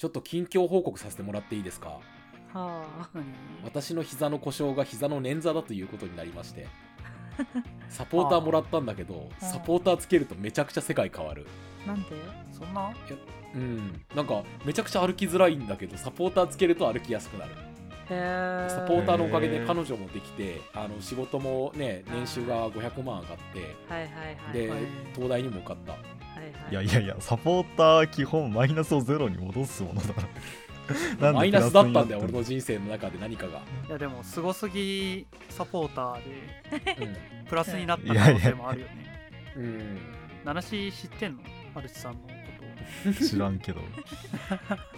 ちょっと近況報告させてもらっていいですか？はあ。何私の膝の故障が膝の捻挫だということになりまして。サポーターもらったんだけどあ。ーサポーターつけるとめちゃくちゃ世界変わる。なんで？そんな？うん。なんかめちゃくちゃ歩きづらいんだけどサポーターつけると歩きやすくなる。サポーターのおかげで彼女もできてあの仕事もね年収が500万上がってはいはいはいではい。東大にも受かった。はいはい。いやいやいやサポーター基本マイナスをゼロに戻すものだから マイナスだったんだよ俺の？の人生の中で何かが、いやでもすごすぎサポーターでうん。プラスになった可能性もあるよね。うん、ナナシ知ってんのマルチさんのこ知らんけど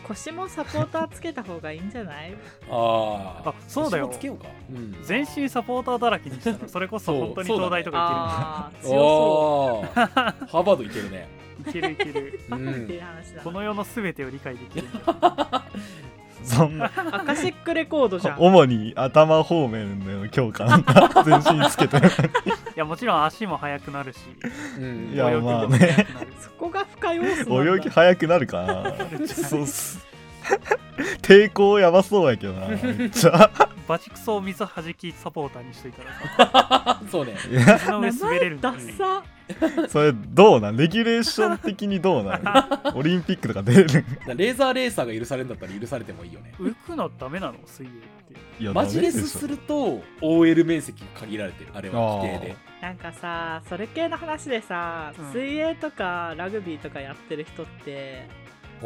腰もサポーターつけた方がいいんじゃないあああそうだよつけようか、うんと全身サポーターだらけにしたらそれこそ本当に東大とかああ強そおーハーバードいけるねいけるいける。バカっていう話だこの世の全てを理解できる。そんな。アカシックレコードじゃん。主に頭方面の強化なんだ全身つけて。いやもちろん足も速くなるし。うん。いや泳ぎもまあね速くなる。そこが深要素なんだ。泳ぎ速くなるかな。そうっす。抵抗やばそうやけどな。めっちゃ。バチクソを水はじきサポーターにしといたらさ。そうね。水の上滑れるんだダッサ それどうなん？レギュレーション的にどうなん？オリンピックとか出る？レーザーレーサーが許されるんだったら許されてもいいよね。浮くのダメなの？水泳って。いやマジレスすると OL 面積が限られてるあれは規定で。なんかさそれ系の話でさ、うん。水泳とかラグビーとかやってる人って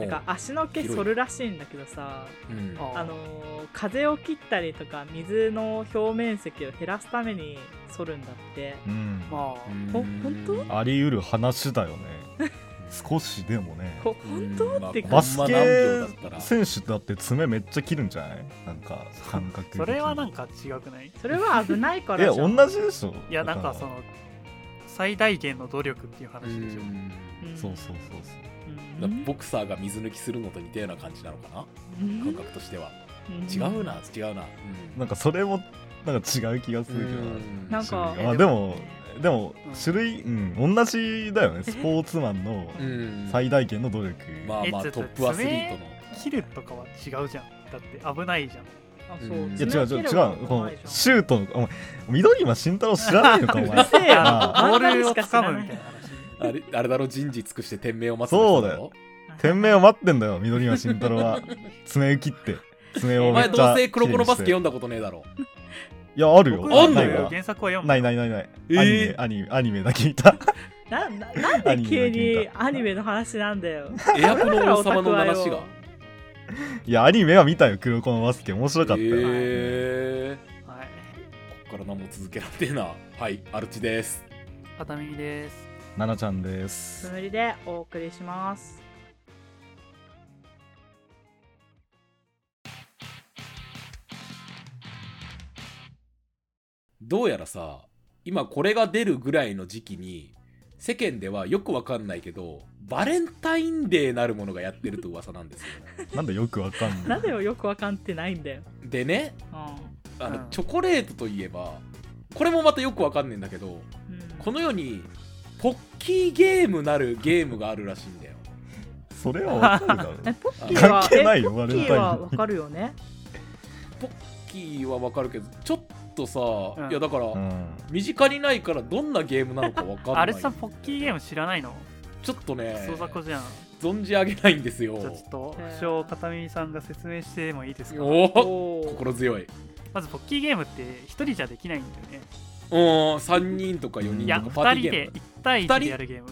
なんか足の毛剃るらしいんだけどさうん。ああのー風を切ったりとか水の表面積を減らすために剃るんだって。うん。まあ。ほ本当？あり得る話だよね。少しでもね。こ本当？ってバスケケ選手だって爪めっちゃ切るんじゃない？なんか感覚それはなんか違くない？それは危ないかいやらじゃん。同じでしょ。いやなんかその最大限の努力っていう話でしょ。うん。そうそうそうそう。うんボクサーが水抜きするのと似たような感じなのかな？うん。感覚としては。うん。違うな違うな。なんかそれもなんか違う気がするけどうん。なんかあでもでもうん。種類うん同じだよね。スポーツマンのうん。最大限の努力。まあまあえトップアスリートの。切るとかは違うじゃん。だって危ないじゃん。あそう。うん。いや違う違う違う。このシュートのお前緑今慎太郎知らないのかお前。ボールを漫画しかむみたいな。話あれあれだろ人事尽くして天命を待つそうだよ。天命を待ってんだよ緑今慎太郎は。爪切って爪をお前めっちゃどうせ黒子のバスケ読んだことねえだろ。いやあるよ。僕あんのないわ原作は読んだないないないない。えー？アニメアニメアニメだけ見た。なななんで急にアニメの話なんだよ。エアプの王様の話が。よいやアニメは見たよ黒子のバスケ。面白かった。よ、へえはい。こっから何も続けられてえなはいアルチです。片耳ですななちゃんです。つむりでお送りします。どうやらさ今これが出るぐらいの時期に世間ではよくわかんないけどバレンタインデーなるものがやってると噂なんですよ なんでよくわかんなないんでよよくわかってないんだよ、でねうあの、うん。チョコレートといえばこれもまたよくわかんねえんだけどんうん。この世にポッキーゲームなるゲームがあるらしいんだよ。それはわかるだろ。えポッキーは関係ないよえポッキーはわかるよね？ポッキーはわかるけどちょっとさ、うん。いやだから、うん。身近にないからどんなゲームなのかわかんない。あれさポックキーゲーム知らないの？ちょっとねクソ雑魚じゃん。存じ上げないんですよ。じゃあちょっと不詳片耳さんが説明してもいいですか？おお心強い。まずポッキーゲームって一人じゃできないんだよねうん3人とか4いや人とかパー2人でティーゲーム。1対1二人？でやるゲーム。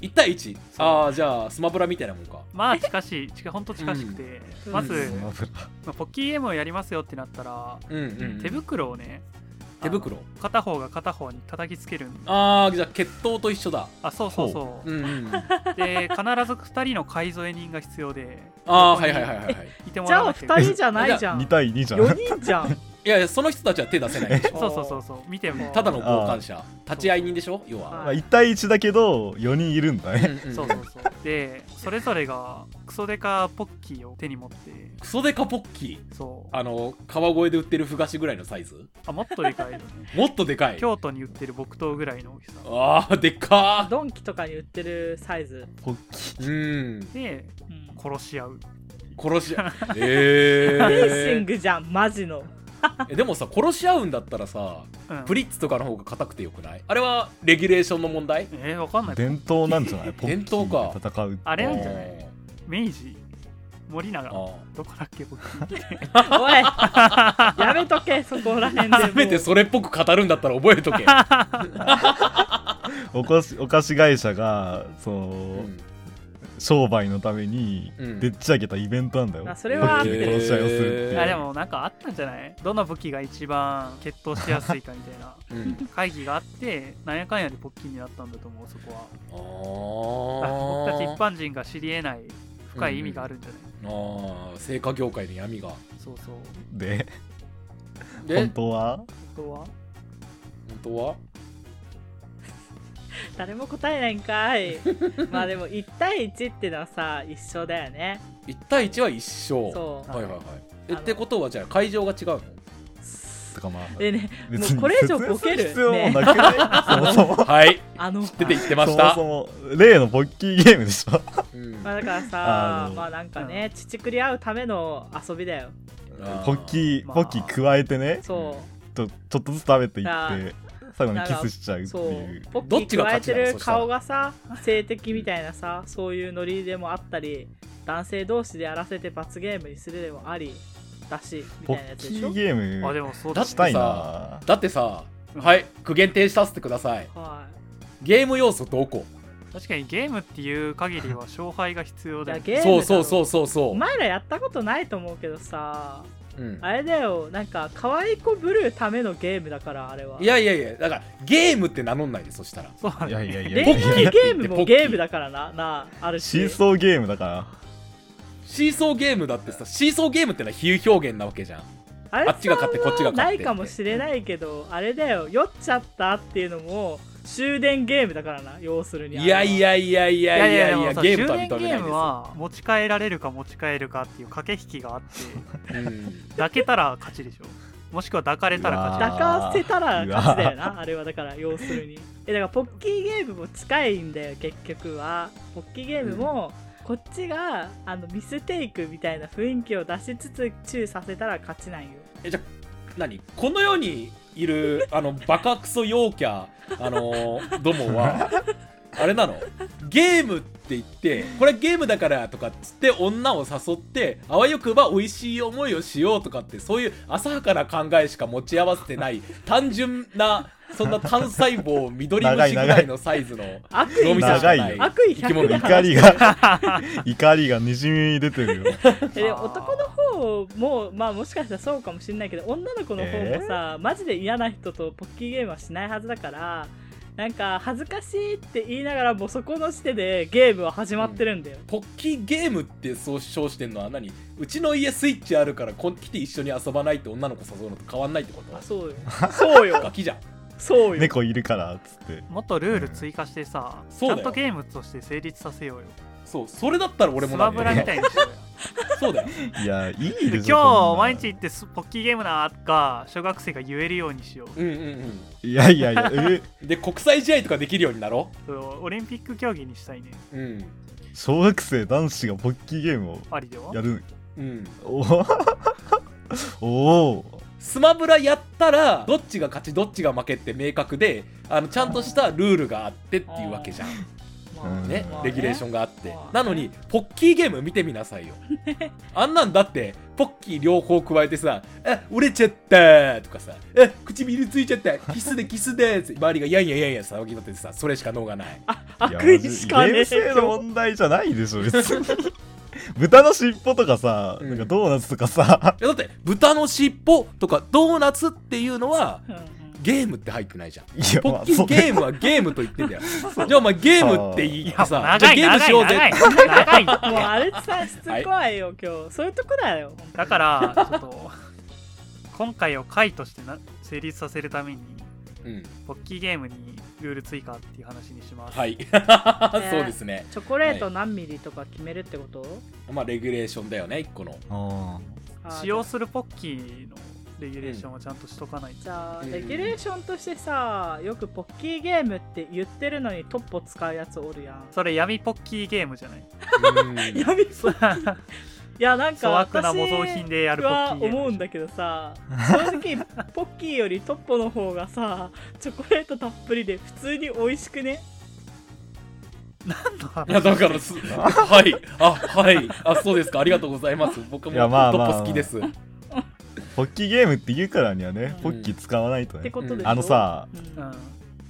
1対 1? そう。ああじゃあスマブラみたいなもんか。まあ近しい近ほんと近しくて、うん。まず、うん。まあポッキーゲームをやりますよってなったら、うんうん手袋をね手袋？片方が片方に叩きつけるんああじゃあ血統と一緒だ。あそうそうそう。う。んうんで必ず2人の買い添え人が必要で。ああはいはいはいはいはい。いてもじゃあらわなきゃいけない2人じゃないじゃん。2対2じゃん。4人じゃんいやいやその人たちは手出せない。でしょそうそうそうそう。見ても。ただの傍観者。立ち会い人でしょ？要は、まあ1対1だけど4人いるんだね。うんうんそうそうそうでそれぞれがクソデカポッキーを手に持って。クソデカポッキー？そう。あの川越で売ってるふ菓子ぐらいのサイズ？あもっとでかいのね。もっとでかい。京都に売ってる木刀ぐらいの大きさああでっかドンキとかに売ってるサイズ、ポッキー。うん。でうん。殺し合う。殺し合う。フェンシンえグじゃんマジの。ー、でもさ殺し合うんだったらさうん。プリッツとかの方が硬くてよくない？あれはレギュレーションの問題？えー、わかんない。伝統なんじゃない？伝統か。戦うあれなんじゃない？あ明治森永。ー。どこだっけ？僕。おい。やめとけそこら辺でも。うせめてそれっぽく語るんだったら覚えとけ、お菓子お菓子会社がその、うん商売のためにうん。でっち上げたイベントなんだよ、あそれはで殺し合いをするっていう。あでもなんかあったんじゃない？どの武器が一番決闘しやすいかみたいな。うん。会議があってなんやかんやでポッキーになったんだと思うそこは。あー。僕たち一般人が知り得ない深い意味があるんじゃない、あー。製菓業界の闇が。そうそう。で？で？本当は？本当は？本当は？誰も答えないんかい。まあでも1対1ってのはさ一緒だよね。1対1は一緒。そう。はいはいはい。えってことはじゃあ会場が違うの？とかまあでねもうこれ以上ボケる？説明す必要もなくない、そもそもはい。あの出てきてました？そもそも例のポッキーゲームでしょ？うん。まあだからさあのまあなんかね乳くり合うための遊びだよ。ポッキー、まあ。ポッキー加えてねそちょちょっとずつ食べていあって最後にキスしちゃうってう。そう。いうポッキー加えてる顔がさ性的みたいなさそういうノリでもあったり男性同士でやらせて罰ゲームにするでもありだしみポたいなやつでしょ？ッキーゲームあでもそうだだってしたいさなだってさうんはい苦言呈させてください。はゲーム要素どこ？確かにゲームっていう限りは勝敗が必要だよゲームそうそうそううそうそう。お前らやったことないと思うけどさうん。あれだよ。なんか可愛い子ぶるためのゲームだからあれは。いやいやいやだからゲームって名乗んないでそしたら。そういやいやいや。電気ポッキーゲームもゲー。ムだからななああるしシーソーゲームだから。シーソーゲームだってさシーソーゲームってのは比喩表現なわけじゃん。あれあっちが勝ってこっちが勝ってないかもしれないけどあれだよ。酔っちゃったっていうのも終電ゲームだからな要するに。いやいやいやいやいやいやゲームとは10認めないで年ゲームは持ち帰られるか持ち帰るかっていう駆け引きがあってすうん。抱けたら勝ちでしょ。もしくは抱かれたら勝ち抱かせたら勝ちだようなあれはだから要するに。えだからポッキーゲームも近いんだよ結局は。ポッキーゲームも、こっちがあのミステイクみたいな雰囲気を出しつつチューさせたら勝ちなんよ。えじゃあ何？この世にいるあのバカクソ陽キャあのどもはあれなの？ゲームって言ってこれゲームだからとかっつって女を誘ってあわよくば美味しい思いをしようとかってそういう浅はかな考えしか持ち合わせてない単純なそんな単細胞緑虫ぐらいのサイズの悪意生き物。100でに怒りが 怒りがにじみ出てるよ。えでも男の方もまあもしかしたらそうかもしれないけど女の子の方もさ、マジで嫌な人とポッキーゲームはしないはずだからなんか恥ずかしいって言いながらもうそこの時点でゲームは始まってるんだよ、ポッキーゲームってそう称してんのは何？うちの家スイッチあるからこ来て一緒に遊ばないって女の子誘うのと変わんないってこと？あそうよ。そうよ。ガキじゃん。そうよ。猫いるからっつって。もっとルール追加してさ、そうだよ。ちゃんとゲームとして成立させようよそうそれだったら俺もなんスマブラみたいにしようよ。そうだよ。いやいいでし今ょ日毎日行ってスポッキーゲームなとか小学生が言えるようにしよう。うんうんうん。いやいやいやえ？で国際試合とかできるようになろそうオリンピック競技にしたいね。ううん。小学生男子がポッキーゲームをありではやるうん。お？おお。スマブラやったらどっちが勝ちどっちが負けって明確であのちゃんとしたルールがあってっていうわけじゃんねまあレギュレーションがあって。まあなのにポッキーゲーム見てみなさいよ。あんなんだってポッキー両方加えてさ「あ折れちゃった」とかさ「あ唇ついちゃったキスでキスで」周りが「やんややんや」騒ぎ立っててさそれしか脳がない。悪意しかねえ。ゲーム性の問題じゃないでしょ別に。豚の尻尾とかさ、うん。なんかドーナツとかさ。いやだって豚の尻尾とかドーナツっていうのはうんうんゲームって入ってないじゃん。いやポッキーまあゲームはゲームと言ってん。だよじゃあお前ゲームって言いやってさじゃあゲームしようぜ。もうアルチさんしつこいよ、今日。そういうとこだよ。だからちょっと今回を回としてな成立させるためにうん。ポッキーゲームにルール追加っていう話にします、はい。そうですね。チョコレート何ミリとか決めるってこと、まあレギュレーションだよね一個のああ使用するポッキーのレギュレーションはちゃんとしとかないと、じゃあうん。レギュレーションとしてさよくポッキーゲームって言ってるのにトッポ使うやつおるやん。それ闇ポッキーゲームじゃない？うん。やべいやなんか粗悪な私模造品でやるポッは思うんだけどさ正直ポッキーよりトッポの方がさチョコレートたっぷりで普通に美味しくね？何の話？いやだからす はい。あはい。あそうですか。ありがとうございます。僕もトまあッポ好きですポッキーゲームって言うからにはね、うん。ポッキー使わないとね。ってことでしょ？あのさ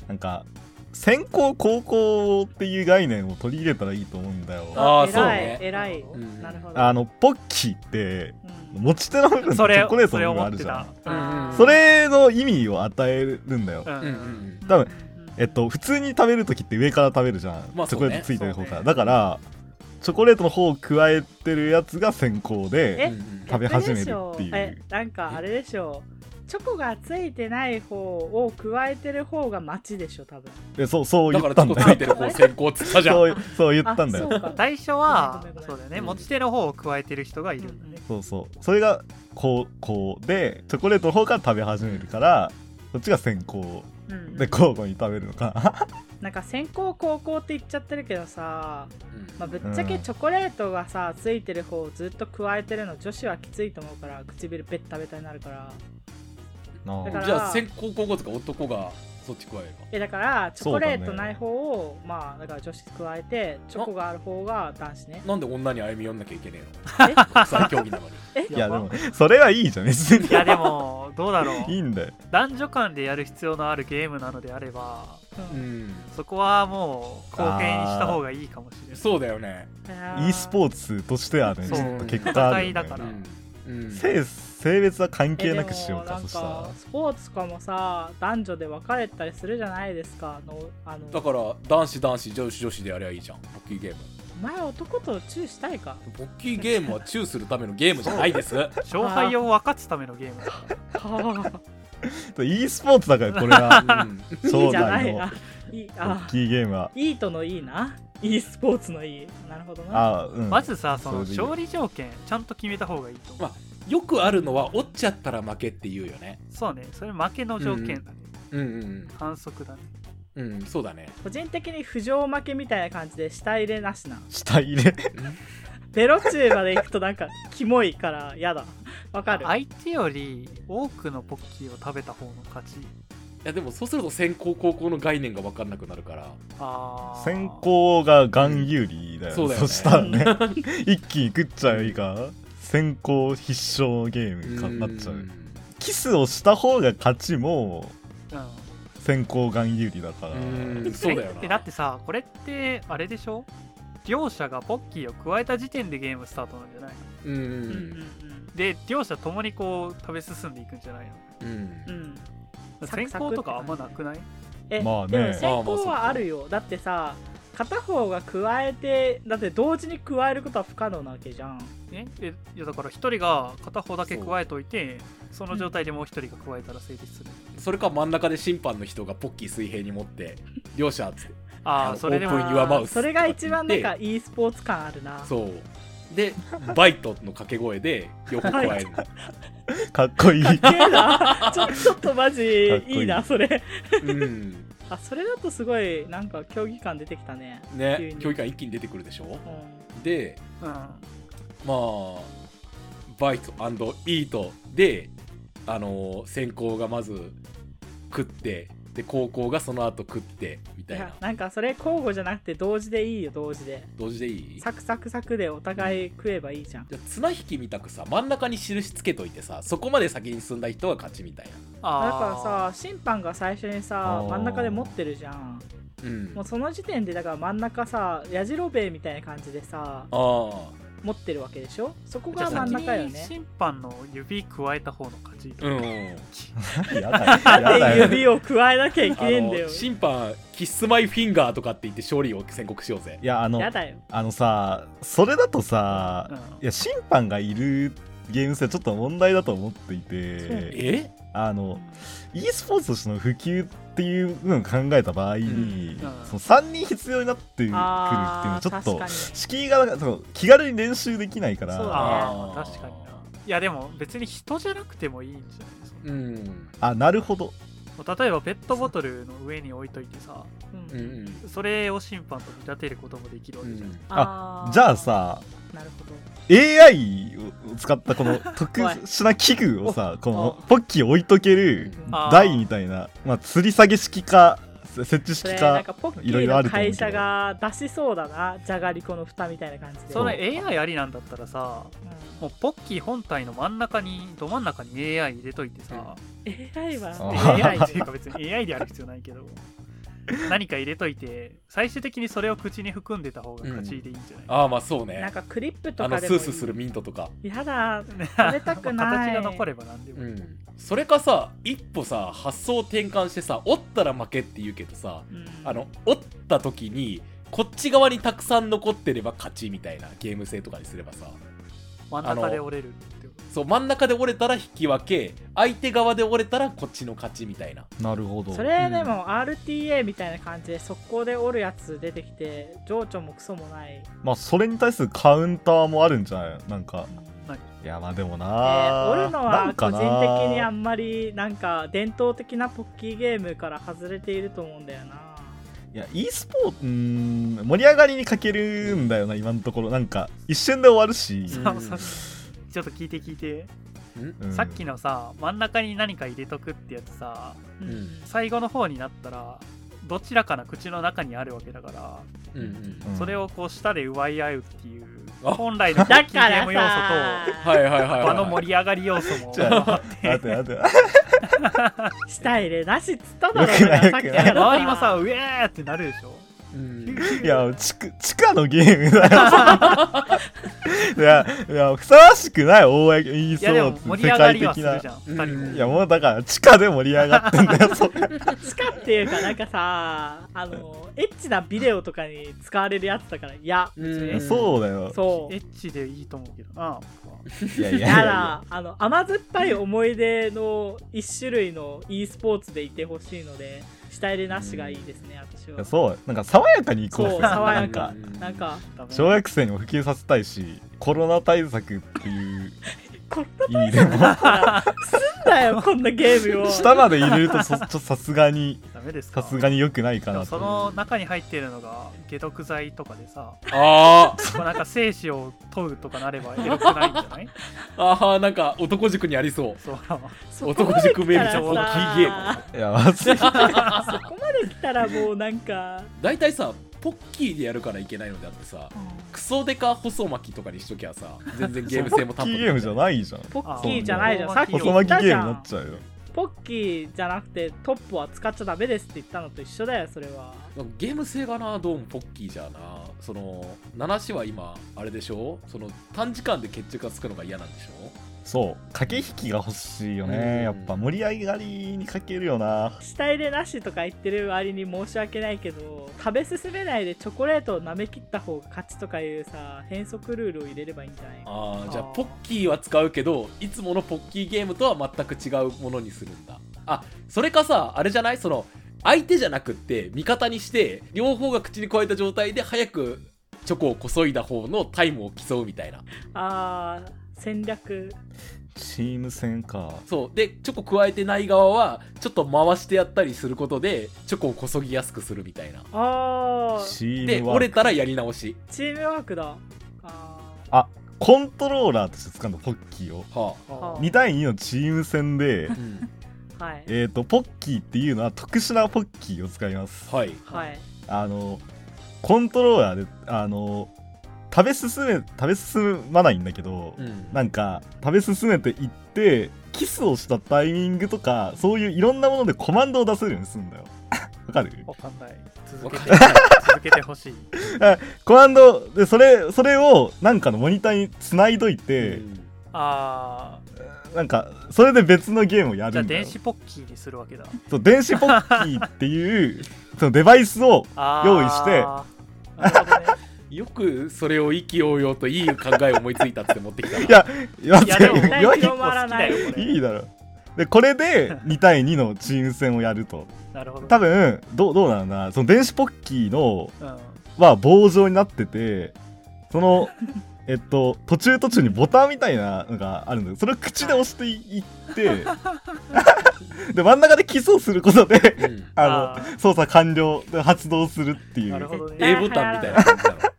なんか先行後攻っていう概念を取り入れたらいいと思うんだよ。あー偉いそうね。偉い、うん。なるほど。あのポッキーってうん。持ち手の部分とチそれョコレートそれの部分あるじゃん。うんそれの意味を与えるんだよ。うんうんうん。多分うん。えっと普通に食べる時って上から食べるじゃん、まあチョコレートついてる方から、だからチョコレートの方を加えてるやつが先行でえうんうん食べ始めるっていう。えなんかあれでしょチョコがついてない方を加えてる方が待ちでしょ多分。でそうそうだ言からチョコついったんだよてる方先行っつったじゃんそうそう言ったんだよ。あそうか。最初はそうだよね。うん持ち手の方を加えてる人がいるんだね。そうそう。それがこうこうでチョコレートの方から食べ始めるからそっちが先行？うんで交互に食べるのか？なんか先行後攻って言っちゃってるけどさ、うん。まあ、ぶっちゃけチョコレートがさついてる方をずっと加えてるの女子はきついと思うから唇ベッタベタになるからじゃあ先行後攻とか男がそっち加えればえだからチョコレートない方を、まあだから女子加えてチョコがある方が男子ね。なんで女に歩み寄んなきゃいけねええの？国際競技なのに。え？いやでもそれはいいじゃん別に。いやでもどうだろう。いいんだよ。男女間でやる必要のあるゲームなのであればううん。んそこはもう公平にした方がいいかもしれない。そうだよね。e スポー。ツとしてはねそうちょっと結果あるよ、ね、戦いだから。うん。うん性性別は関係なくしようかそしたら。かスポーツとかもさ男女で分かれたりするじゃないですかあのあの。だから男子男子女子女子でやりゃいいじゃん。ポッキーゲーム。お前男とチューしたいか？ポッキーゲームはチューするためのゲームじゃないです。勝敗を分かつためのゲームだ。かは e スポーツだからこれは。うんあいい将じゃな来のいないいポッあキーゲームは。いいとのいいな。e スポーツのいい。なるほどな。あうん。まずさその勝利条件ちゃんと決めた方がいいと思う、まよくあるのは折っちゃったら負けって言うよね。そうね。それ負けの条件。だね、うんうん。反則だね。うんうんそうだね。個人的に不条負けみたいな感じで下入れなしな下入れ？ベロ中まで行くとなんかキモいからやだ。わかる？相手より多くのポッキーを食べた方の勝ち。いやでもそうすると先行後攻の概念が分かんなくなるから。先行がガン有利だよ,、そうだよね。したらね。一気に食っちゃういいか先行必勝のゲームかなっちゃう。キスをした方が勝ちもうん。先行ガン有利だから。うん。そうだよな。えだってさこれってあれでしょ？両者がポッキーを加えた時点でゲームスタートなんじゃないの？で両者ともにこう食べ進んでいくんじゃないうん。うん。先行とかあんまなくない？え、まあね。でも先行はあるよ。だってさ片方が加えてだって同時に加えることは不可能なわけじゃんええいやだから一人が片方だけ加えといてその状態でもう一人が加えたら成立する、それか真ん中で審判の人がポッキー水平に持って 両者っつってああそれでオープンもユアマウスそれが一番なんか e スポーツ感あるな。そう。でバイトの掛け声で両方加える。かっこいい。かっけえな。ちょちょっとマジいい。いいなそれ。うん。あそれだとすごいなんか競技感出てきたね。急ねに。競技感一気に出てくるでしょ？うん。でうんまあバイトイートであのー先行がまず食ってで高校がその後食ってみいたいな。やなんかそれ交互じゃなくて同時でいいよ同時で。同時でいい？サクサクサクでお互い食えばいいじゃん。じゃあ綱引きみたくさ真ん中に印つけといてさそこまで先に進んだ人が勝ちみたいな。あだからさ審判が最初にさ真ん中で持ってるじゃん。うん。もうその時点でだから真ん中さやじろべえみたいな感じでさああ持ってるわけでしょ？そこが真ん中よね。審判の指加えた方の勝ち。うん。やだよ。指を加えなきゃいけあねえんだよ。の審判キスマイフィンガーとかって言って勝利を宣告しようぜ。いやあのやだよ。あのさそれだとさ、うん。いや審判がいるゲーム性はちょっと問題だと思っていてえ？あの e スポーツとしての普及っていうのを考えた場合に、うん。その3人必要になってくるっていうのはちょっと敷居がその気軽に練習できないから。そうだね。ああ確かにな。いやでも別に人じゃなくてもいいんじゃないですか？うん。あなるほど。例えばペットボトルの上に置いといてさうんうん。うん。それを審判と見立てることもできるわけじゃん、うん。あじゃあさなるほど。AI を使ったこの 特殊な器具をさこのポッキー置いとける台みたいな、まあ、吊り下げ式か設置そ式かれなんかポッキいろいろあると思うけど。会社が出しそうだなじゃがりこの蓋みたいな感じで。それ AI ありなんだったらさうもうポッキー本体の真ん中にど真ん中に AI 入れといてさ、ん AI は？あ AI っていうか別に AI である必要ないけど何か入れといて最終的にそれを口に含んでた方が勝ちでいいんじゃない、ああまあそうね。なんかクリップとあのかでもいい。スースーするミントとか。やだね食べたくない形が残れば何でもいい、うん。それかさ一歩さ発想転換してさ折ったら負けって言うけどさうん。あの折った時にこっち側にたくさん残ってれば勝ちみたいなゲーム性とかにすればさ真ん中で折れるってこと？そう真ん中で折れたら引き分け相手側で折れたらこっちの勝ちみたいな。なるほど。それでも RTA みたいな感じで速攻で折るやつ出てきて情緒もクソもない、まあそれに対するカウンターもあるんじゃない？なんか何い。やまあでもえな、ー折るのなは個人的にあんまりなんか伝統的なポッキーゲームから外れていると思うんだよな。いや e スポーツ盛り上がりに欠けるんだよな今のところ。なんか一瞬で終わるし、そうそうちょっと聞いて聞いて、うん？さっきのさ真ん中に何か入れとくってやつさうん。うん最後の方になったらどちらかの口の中にあるわけだから、うんうん。うんそれをこう舌で奪い合うっていうあ？本来のポッキーゲーム要素と 場の盛り上がり要素もああって。待って待って下入れなしっつっただろよくないさっきから周りもさうえーってなるでしょ？うん。いや地区地下のゲームだよ。いやいやふさわしくない公 e いやでもスポーツ盛り上が世界的なじゃん2人も。うん。いやもうだから地下で盛り上がってんだよそれ。地下っていうかなんかさあのエッチなビデオとかに使われるやつだからいやうん。そうだよ。そう。エッチでいいと思うけどな僕はいやいや。いややだあの甘酸っぱい思い出の一種類の e スポーツでいてほしいので下入れなしがいいですね私は。そうなんか爽やかにいこうそうぜ爽やか。なんかなんか。ダメ小学生にも普及させたいしコロナ対策っていうこん意味でもなすんだよこんなゲームを。下まで入れるとそ ちょっとさすがにダメですか？さすがに良くないかでもなとその中に入ってるのが解毒剤とかでさあこうなんか精子を問うとかなればエロくないんじゃない？ー あーなんか男塾にありそう。そう。そこまで来たらさ男塾名物ポッキーゲーム。いやまずそこまで来たらもうなんか、大体さポッキーでやるからいけないのであってさクソデカ細巻きとかにしときゃさ全然ゲーム性もポッキーゲームじゃないじゃん。ポッキーじゃないじゃん。あさっき言細ったじゃ巻きゲームになっんちゃうよ。ポッキーじゃなくてトップは使っちゃダメですって言ったのと一緒だよそれは。ゲーム性がなどうもポッキーじゃな。その7種は今あれでしょ？その短時間で決着がつくのが嫌なんでしょ？そう。駆け引きが欲しいようん。ねやっぱ盛り上がりに欠けるよな。下入れなしとか言ってる割に申し訳ないけど食べ進めないでチョコレートを舐め切った方が勝ちとかいうさ変則ルールを入れればいいんじゃない？ああじゃあポッキーは使うけどいつものポッキーゲームとは全く違うものにするんだ。あそれかさあれじゃない？その相手じゃなくって味方にして両方が口に加えた状態で早くチョコをこそいだ方のタイムを競うみたいな。あー戦略。チーム戦か。そう。でチョコ加えてない側はちょっと回してやったりすることでチョコをこそぎやすくするみたいな。あー。チーでムワーク。折れたらやり直し。チームワークだ。ああコントローラーとして使うのポッキーを。ははあ。2対2のチーム戦であ、うん、ーはい。えーとポッキーっていうのは特殊なポッキーを使います。はい。はい。あのコントローラーであの食べ進め食べ進まないんだけど、うん。なんか食べ進めていってキスをしたタイミングとかそういういろんなものでコマンドを出せるようにするんだよ。わかる？わかんない。続けて。ほしい。コマンドでそれそれをなんかのモニターにつないどいて、うん。あなんかそれで別のゲームをやーじゃあるんだよ。電子ポッキーにするわけだ。そう電子ポッキーっていう そのデバイスをあ用意してなるほどねよくそれを意気揚々といい考えを思いついたって持ってきたな。いやいやいやでも広まらないよいいだろ。でこれで2対2のチーム戦をやると。なるほど。多分どうどうなのな。その電子ポッキーのうん。は棒状になっててそのえっと途中途中にボタンみたいなのがあるんだけどそれを口で押していって で真ん中でキスをすることでうん。ああの操作完了で発動するっていう。なるほどね。A ボタンみたいな感じだろ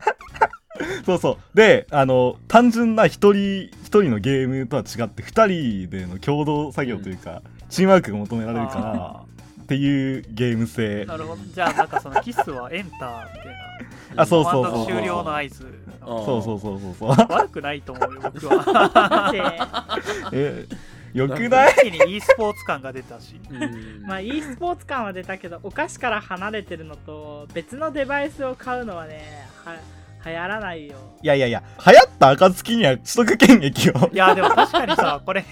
そうそう。であの単純な一人一人のゲームとは違って二人での共同作業というか、チームワークが求められるからあっていうゲーム性。ーなるほど。じゃあなんかそのキスはエンターみたいな あそうそうそう終了の合図そうそうそうそうそう。悪くないと思うよ僕は。で えよくない？一気に e スポーツ感が出たし。うん。まあ e スポーツ感は出たけどお菓子から離れてるのと別のデバイスを買うのはねは流行らないよ。いやいやいや流行った暁には取得権益を。いやでも確かにさ これ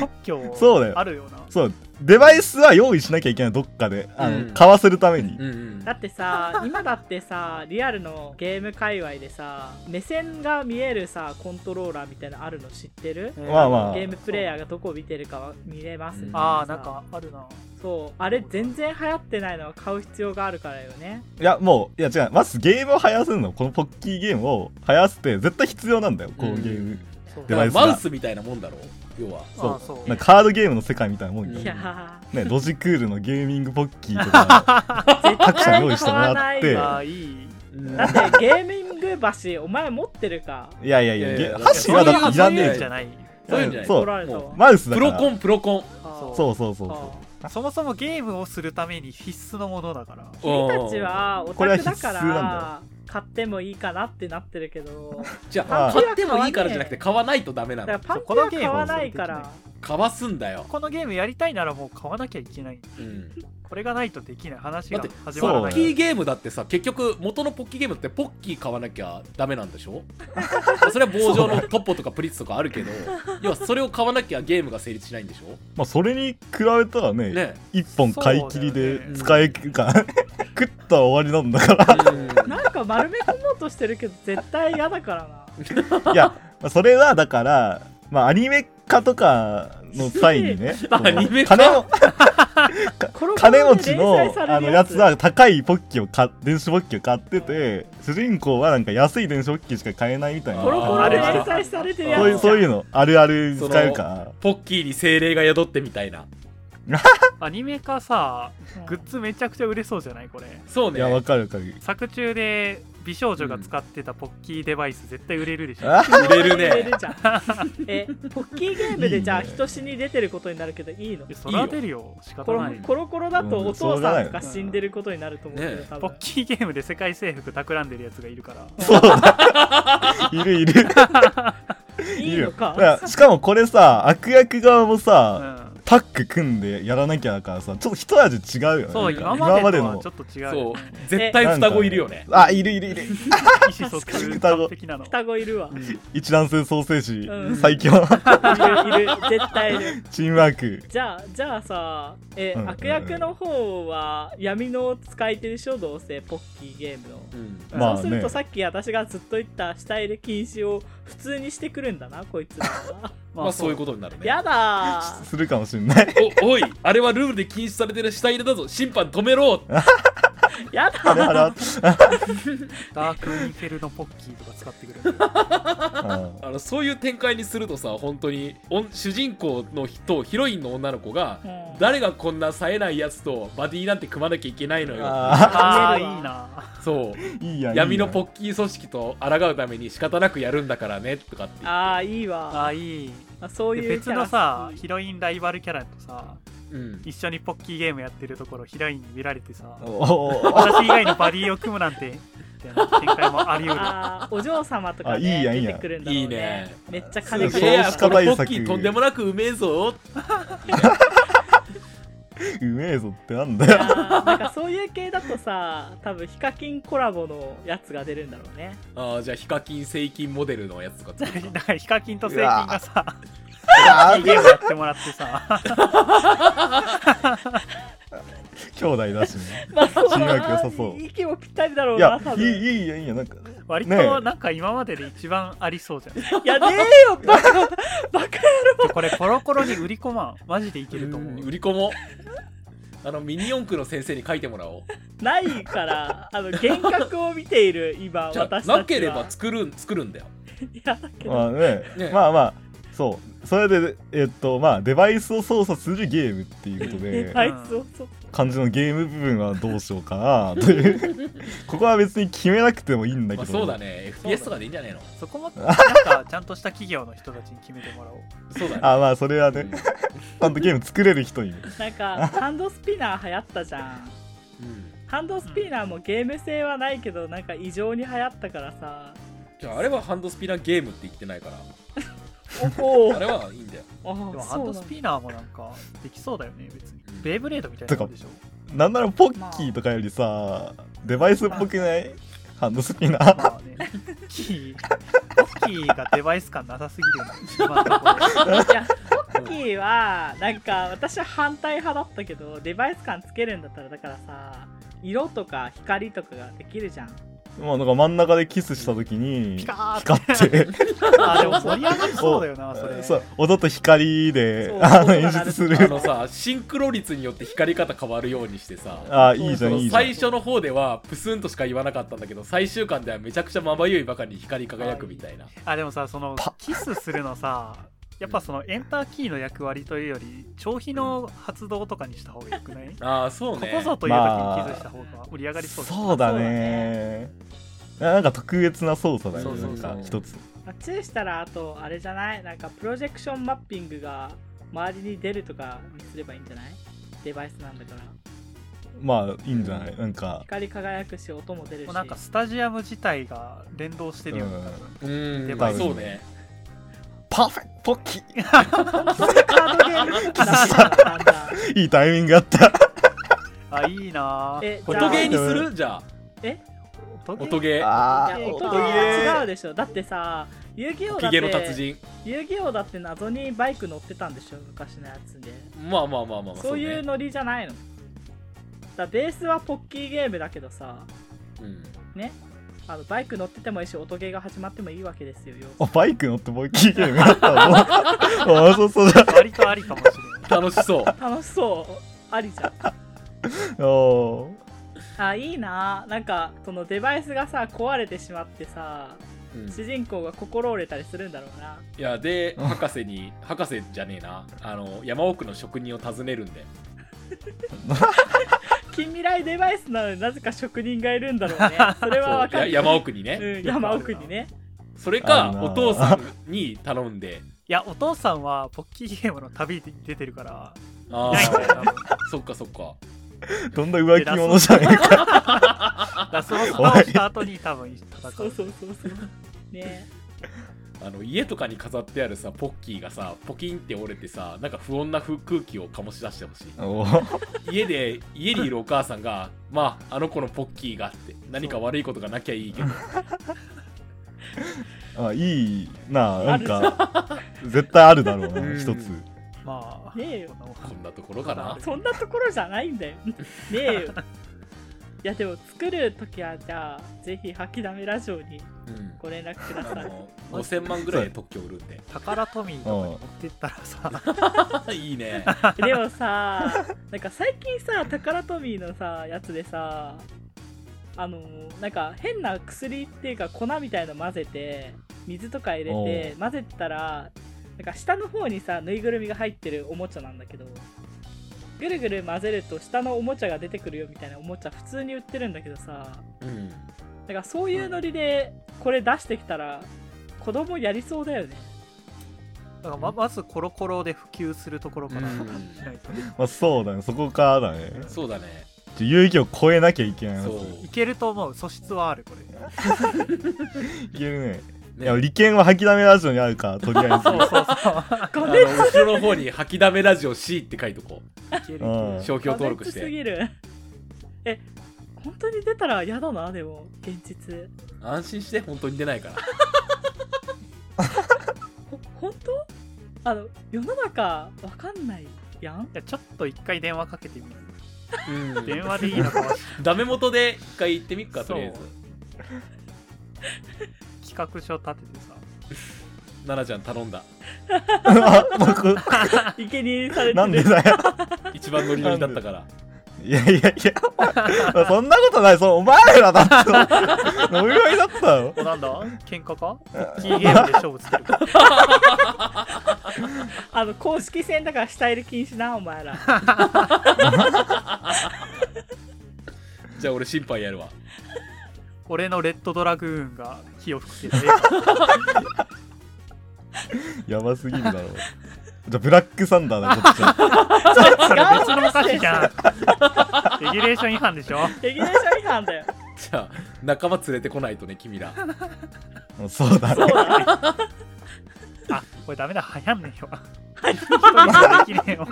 特許そうだよ。あるよな。そう。デバイスは用意しなきゃいけないどっかで。あの、うん。買わせるために、うんうんだってさ今だってさリアルのゲーム界隈でさ目線が見えるさコントローラーみたいなのあるの知ってる？まあまあ。ゲームプレイヤーがどこを見てるかは見れますああさなんかあるなそう。あれ全然流行ってないのは買う必要があるからよね。いやもういや違うまずゲームを流行らせるのこのポッキーゲームを流行らせて絶対必要なんだよこううん。ゲーム、そう。デバイスマウスみたいなもんだろ要は。そう。あーそう。なんかカードゲームの世界みたいなもんよ、ね、ロジクールのゲーミングポッキーとか各社対用意してもらってだってゲーミング橋お前持ってるか。いやいやいや。いやいやゲ箸はだっていらねえじゃない。そういうんじゃない。そう。マウスだから。プロコンプロコン。あー。そうそうそうあそそもそもゲームをするために必須のものだから。ー君たちはオタクだから買ってもいいかなってなってるけど。じゃあ買ってもいいからじゃなくて買わないとダメなの。だからパンチは買わないから買わすんだよ。このゲームやりたいならもう買わなきゃいけない。うん。これがないとできない話が始まらない。ポッキーゲームだってさ結局元のポッキーゲームってポッキー買わなきゃダメなんでしょ？それは棒状のトッポとかプリッツとかあるけど要はそれを買わなきゃゲームが成立しないんでしょ？まあそれに比べたらねね。一本買い切りで使えるか、食ったら終わりなんだから。うん。なんか丸め込もうとしてるけど絶対嫌だからな。いや、まあそれはだから、まあ、アニメ化とかの際にね アそのニメ化。金 金持ちでのあのやつは高いポッキーを買電子ポッキーを買ってて主人公はなんか安い電子ポッキーしか買えないみたいな。コロコロであれ連載されてるやつそういうそういうのあるある使えるか。らポッキーに精霊が宿ってみたいな。アニメ化さうんグッズめちゃくちゃ売れそうじゃない？これ。そうね。いやわかるわかる。作中で美少女が使ってたポッキーデバイス絶対売れるでしょ、あ 売れるね。売れるじゃん。えポッキーゲームでじゃあ人死に出てることになるけどいいの？いやそれは出るよ。仕コロ方ない。コロコロだとお父さんが死んでることになると思うけど、ね多分ポッキーゲームで世界征服企んでるやつがいるから。そうだいる いる。いいのか？しかもこれさ悪役側もうさ、んタッグ組んでやらなきゃだからさちょっと一味違うよね。そう今までとのはちょっと違うよそう。ね絶対双子いるよね。あいるいるいる。意思疎通。双子。双子いるわ。いる一卵性ソーセージ、うん。最強。いる。絶対いる。チームワーク。じゃあじゃあさえ、うん。悪役の方は闇の使い手でしょ？どうせ。ポッキーゲームの、うん。まあね。そうするとさっき私がずっと言った死体で禁止を普通にしてくるんだなこいつらは。まあそういうことになるね。やだー。するかもしれない。おおいあれはルールで禁止されてる死体入れだぞ。審判止めろ やあれだあれ ダークインフェルノポッキーとか使ってくれる。ああのそういう展開にするとさ本当におん主人公の人ヒロインの女の子がうん。誰がこんな冴えないやつとバディなんて組まなきゃいけないのよ。あああいいな。そう。ーいいや闇のッポッキー組織と抗うために仕方なくやるんだからねとかって言って。ああいいあわ。あいい。あそういうキャラ。のさヒロインライバルキャラとさうん。一緒にポッキーゲームやってるところヒロインに見られてさおお私以外のバディを組むなんてみたいな展開もあり得る。お嬢様とかあいいねやいいや出てくるんだろうね。いいね。めっちゃ金くれやポッキーとんでもなくうめえぞ。うめえぞってなんいだよなんかそういう系だとさ多分ヒカキンコラボのやつが出るんだろうね。あーじゃあヒカキンセイキンモデルのやつとか作るだか。ら ヒカキンとセイキンがさあゲームやってもらってさ。兄弟だしね。まあそさそう。息もぴったりだろういやな多分。いいいいやいいやなんか。割ねとなんか今までで一番ありそうじゃん。いやねえよバカ。バカこれコロコロに売り込まん。マジでいけると思う。売り込もう。あのミニ四駆の先生に書いてもらおう。ないからあの幻覚を見ている今じゃ私たちはあなければ作る作るんだよ。いやだけど、まあね。ねまあまあ。そうそれでえっとまあデバイスを操作するゲームっていうことデでバイスをそう感じのゲーム部分はどうしようかなという。ここは別に決めなくてもいいんだまあ、けど、そうだね。FPS とかでいいんじゃねえの？そこも なんかちゃんとした企業の人たちに決めてもらおう。そうだね。あまあそれはねうん。ちゃんとゲーム作れる人になんかハンドスピナー流行ったじゃん。うん。ハンドスピナーもゲーム性はないけどなんか異常に流行ったからさ。じゃああれはハンドスピナーゲームって言ってないからおおあれはいいんだよ。あでもハンドスピナーもなんかできそうだよね別に。うん。ベイブレードみたいなもんでしょ？なんならポッキーとかよりさデバイスっぽくない？ハンドスピナー？まあね。ポッキーポッキーがデバイス感なさすぎるよね。いやポッキーはなんか私は反対派だったけどデバイス感つけるんだったらだからさ色とか光とかができるじゃんまあなんか真ん中でキスした時に光って。あでも盛り上がりそうだよなそれ。そう。音と光であの演出する。のさシンクロ率によって光り方変わるようにしてさ。あいいじゃんいいじゃん。最初の方ではプスンとしか言わなかったんだけど最終巻ではめちゃくちゃまばゆいばかりに光り輝くみたいな。あでもさそのパ。キスするのさやっぱそのエンターキーの役割というより長飛の発動とかにした方がよくない、ああそうこね。こぞという時にキスした方が盛り上がりそう。だそうだね。なんか特別な操作だよね。そうそうそう。なんか一つ。あ注意したらあとあれじゃない？なんかプロジェクションマッピングが周りに出るとかにすればいいんじゃない？デバイスなんだから。まあいいんじゃない？なん。か光り輝くし音も出るし。もうなんかスタジアム自体が連動してるよね、多分うん。デバイス。そうね。パーフェクトポッキーいいタイミングあった。あいいな。ぁえ音ゲーにする？じゃあ。え？音音ゲー。音ゲーは違うでしょ。だってさ遊戯王だっ音ゲーの達て人。遊戯王だって謎にバイク乗ってたんでしょ昔のやつで。まあまあまあまあまあそういうねノリじゃないの。だベースはポッキーゲームだけどさうん。ね？あのバイク乗っててもいいし音ゲーが始まってもいいわけですよ要あバイク乗ってポッキーゲームやったの？あそうそうだ割とありかもしれない。楽しそう。楽しそう。ありじゃん。おあいいな。なんかそのデバイスがさ壊れてしまってさうん。主人公が心折れたりするんだろうな。いやで博士に博士じゃねえな。あの山奥の職人を訪ねるんで 近未来デバイスなのになぜか職人がいるんだろうね。それはわかる。山奥にね、うん、山奥にね。それかお父さんに頼んで。いやお父さんはポッキーゲームの旅に出てるから。ああそっかそっか。どんな浮気者じゃねえか。ラスボス倒した後に多分戦う。そうそうそうそう。ねあの家とかに飾ってあるさポッキーがさポキンって折れてさなんか不穏な空空気を醸し出してほしい。お家で家にいるお母さんがまああの子のポッキーがあって何か悪いことがなきゃいいけど。あいいななんあか絶対あるだろううなん。一つ。まあ。ねえよ。こんなところかな。そんなところじゃないんだよ。ねえよ。いやでも作るときはじゃあぜひ吐きだめラジオにうん。ご連絡ください。あの5000万ぐらいで特許売るんで宝トミーとかに持ってったらさ。いいね。でもさなんか最近さタカラトミーのさやつでさあのなんか変な薬っていうか粉みたいの混ぜて水とか入れおて混ぜたらなんか下の方にさぬいぐるみが入ってるおもちゃなんだけどぐるぐる混ぜると下のおもちゃが出てくるよみたいなおもちゃ普通に売ってるんだけどさ。うん。だからそういうノリでこれ出してきたら子供やりそうだよね。だからままずコロコロで普及するところからしうん。ないとね。まあそうだね。そこからだね。そうだね。ちょ遊戯を超えなきゃいけないなそう。いけると思う。素質はあるこれ。いけるねいねや利権は吐きだめラジオにあるから とりあえず。そうそうそう。あの後ろの方に吐きだめラジオ C って書いとこう。商標登録し過熱すてぎる。え本当に出たら嫌だなでも現実。安心して本当に出ないから。ほ本当あの世の中わかんないやん？いやちょっと一回電話かけてみる。うん。電話でいいのかもしダメ元で一回行ってみっかとりあえず企画書立ててさ。奈々ちゃん頼んだ。あ 僕生贄にされてる。なんでだよ。一番ノリノリだったから。いやいやいや。そんなことない。そうお前らだって。ノリノリだったよおなんだ？喧嘩か？キーゲームで勝負つけるか。あの公式戦だから下入れ禁止なお前ら。じゃあ俺審判やるわ俺のレッドドラグーンが火を吹くけどやばすぎるだろ。じゃあブラックサンダーだこっちはそれ別のお菓子じゃんレギュレーション違反でしょ。レギュレーション違反だよ。じゃあ仲間連れてこないとね君ら。もうそうだね。あこれダメだ。流行んねえよ。一人しかできねえよ。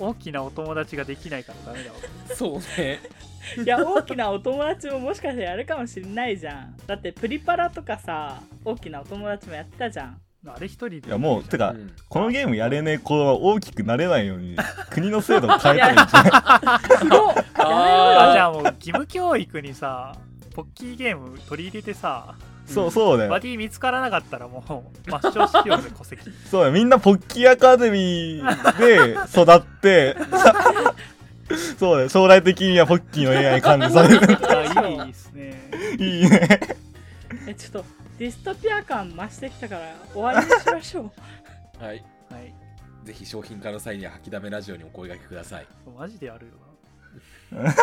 大きなお友達ができないからダメだわ。そうね いや大きなお友達ももしかしたらやるかもしれないじゃん。だってプリパラとかさ大きなお友達もやってたじゃん。あれ一人で。いやもうてか、うん。このゲームやれねえ子は大きくなれないように 国の制度を変えたらいいんじゃないすごっやめろよあじゃあもう義務教育にさポッキーゲーム取り入れてさそうそうだよ。バディ見つからなかったらもう抹消しようぜ戸籍。そうだよ。みんなポッキーアカデミーで育って そうだよ。将来的にはポッキーの AI に管理される。あいいっすね。いいね。えちょっとディストピア感増してきたから終わりにしましょう。はい。はい。ぜひ商品化の際には吐きだめラジオにお声掛けください。マジでやるよな。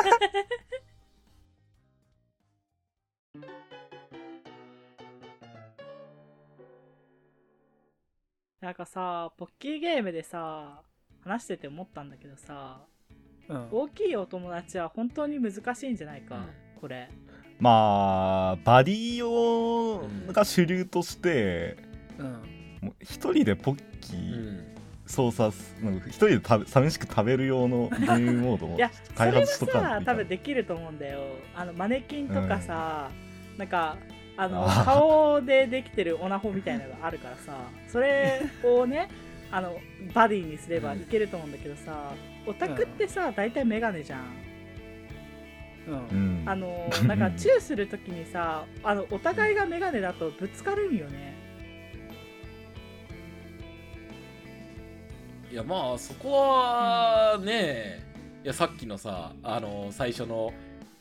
なんかさポッキーゲームでさ話してて思ったんだけどさうん。大きいお友達は本当に難しいんじゃないか、うん。これ。まあバディ用が主流として、うん。もう一人でポッキうーん。操作す、一人で食べ寂しく食べる用のゲームモードを いやそ開発しとかんいかん多分できると思うんだよ。あのマネキンとかさ、なんかあの顔でできてるオナホみたいなのがあるからさそれをね あのバディにすればいけると思うんだけどさオタクってさ大体メガネじゃん。うん。うん。あの なんかチューするときにさあのお互いがメガネだとぶつかるんよね。いやまあそこはね、いやさっきのさあの最初の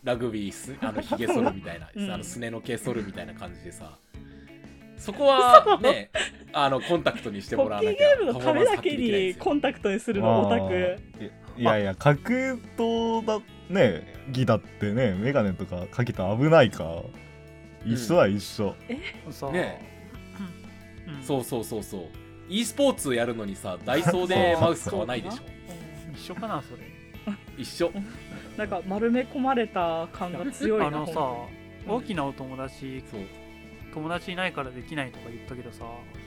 ラグビーすあのひげ剃るみたいな、うん。あのすねの毛剃るみたいな感じでさそこは ねあのコンタクトにしてポッキーもらわなきゃ。ゲームのためだけにコンタクトにするのオタあク。ーいいやいや格闘だねギだってねメガネとかかけたら危ないか一緒だ一緒、そうね。うん。そうそうそうそう。e スポーツやるのにさダイソーでマウス買わないでしょ。一緒かなそれ。一緒。なんか丸め込まれた感が強いなあのさ大きなお友達そう友達いないからできないとか言ったけどさ。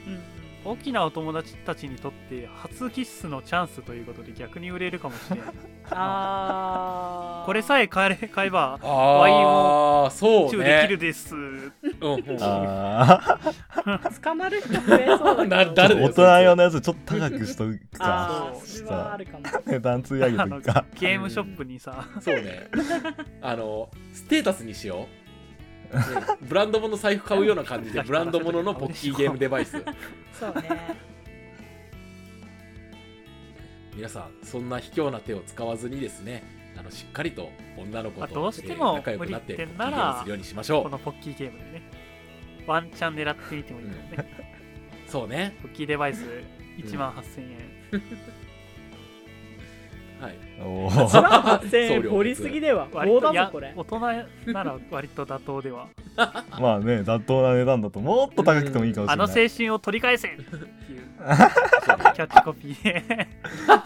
うん大きなお友達たちにとって初キッスのチャンスということで逆に売れるかもしれないあー。これさえ買え買えばああそうチューねできるです、捕まる人増えそうだ大人用のやつちょっと高くしとくあかーそれはあるかも。値段つり上げとくか。ゲームショップにさ。そうね。あのステータスにしよう。ねブランド物の財布買うような感じで ブランド物のポッキーゲームデバイス。そうね。皆さんそんな卑怯な手を使わずにですねあのしっかりと女の子まあとどうしても仲良くなってポッキーゲームするようにしましょう。このポッキーゲームでね。ワンチャン狙ってみてもいいよね、そうね。ポッキーデバイス1万8000円、はい。お1ー万8000送料円掘りすぎでは割棒といこれ。大人なら割と妥当では まあね妥当な値段だともっと高くてもいいかもしあのれない、青春を取り返せ。っていうキャッチコピー。で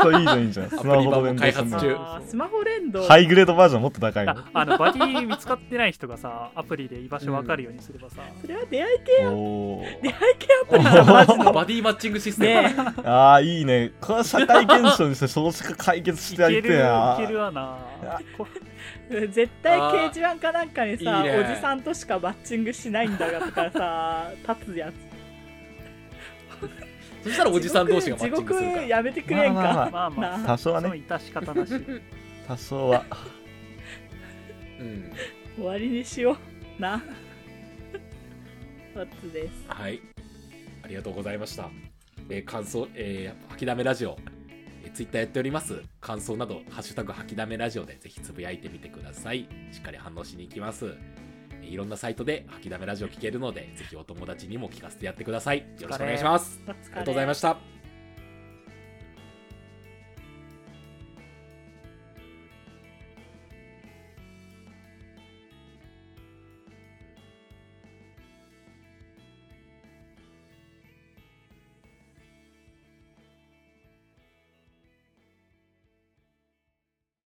そういいじゃんいいじゃん。スマホと連動開発中。あースマホ連動。ハイグレードバージョンもっと高いの。ああのバディ見つかってない人がさアプリで居場所分かるようにすればさ、それは出会い系おー。出会い系アプリ。だマジのバディマッチングシステム、ねああいいね。これは社会現象にして少子化解決してやりていけるいえなけるわな。こえ絶対掲示板かなんかにさいいね。おじさんとしかマッチングしないんだがとかさ 立つやつそしたらおじさん同士がマッチングするから。地獄やめてくれんか、まあまあまあまあな多少はね。致し方なし。多少は。うん。終わりにしような。ワッツです。はい。ありがとうございました、えー感想、えー、吐きだめラジオ、えー、ツイッターやっております。感想など「ハッシュタグ吐きだめラジオ」でぜひつぶやいてみてください。しっかり反応しに行きます。えーいろんなサイトで吐きだめラジオ聞けるのでぜひお友達にも聞かせてやってください。よろしくお願いします。ありがとうございました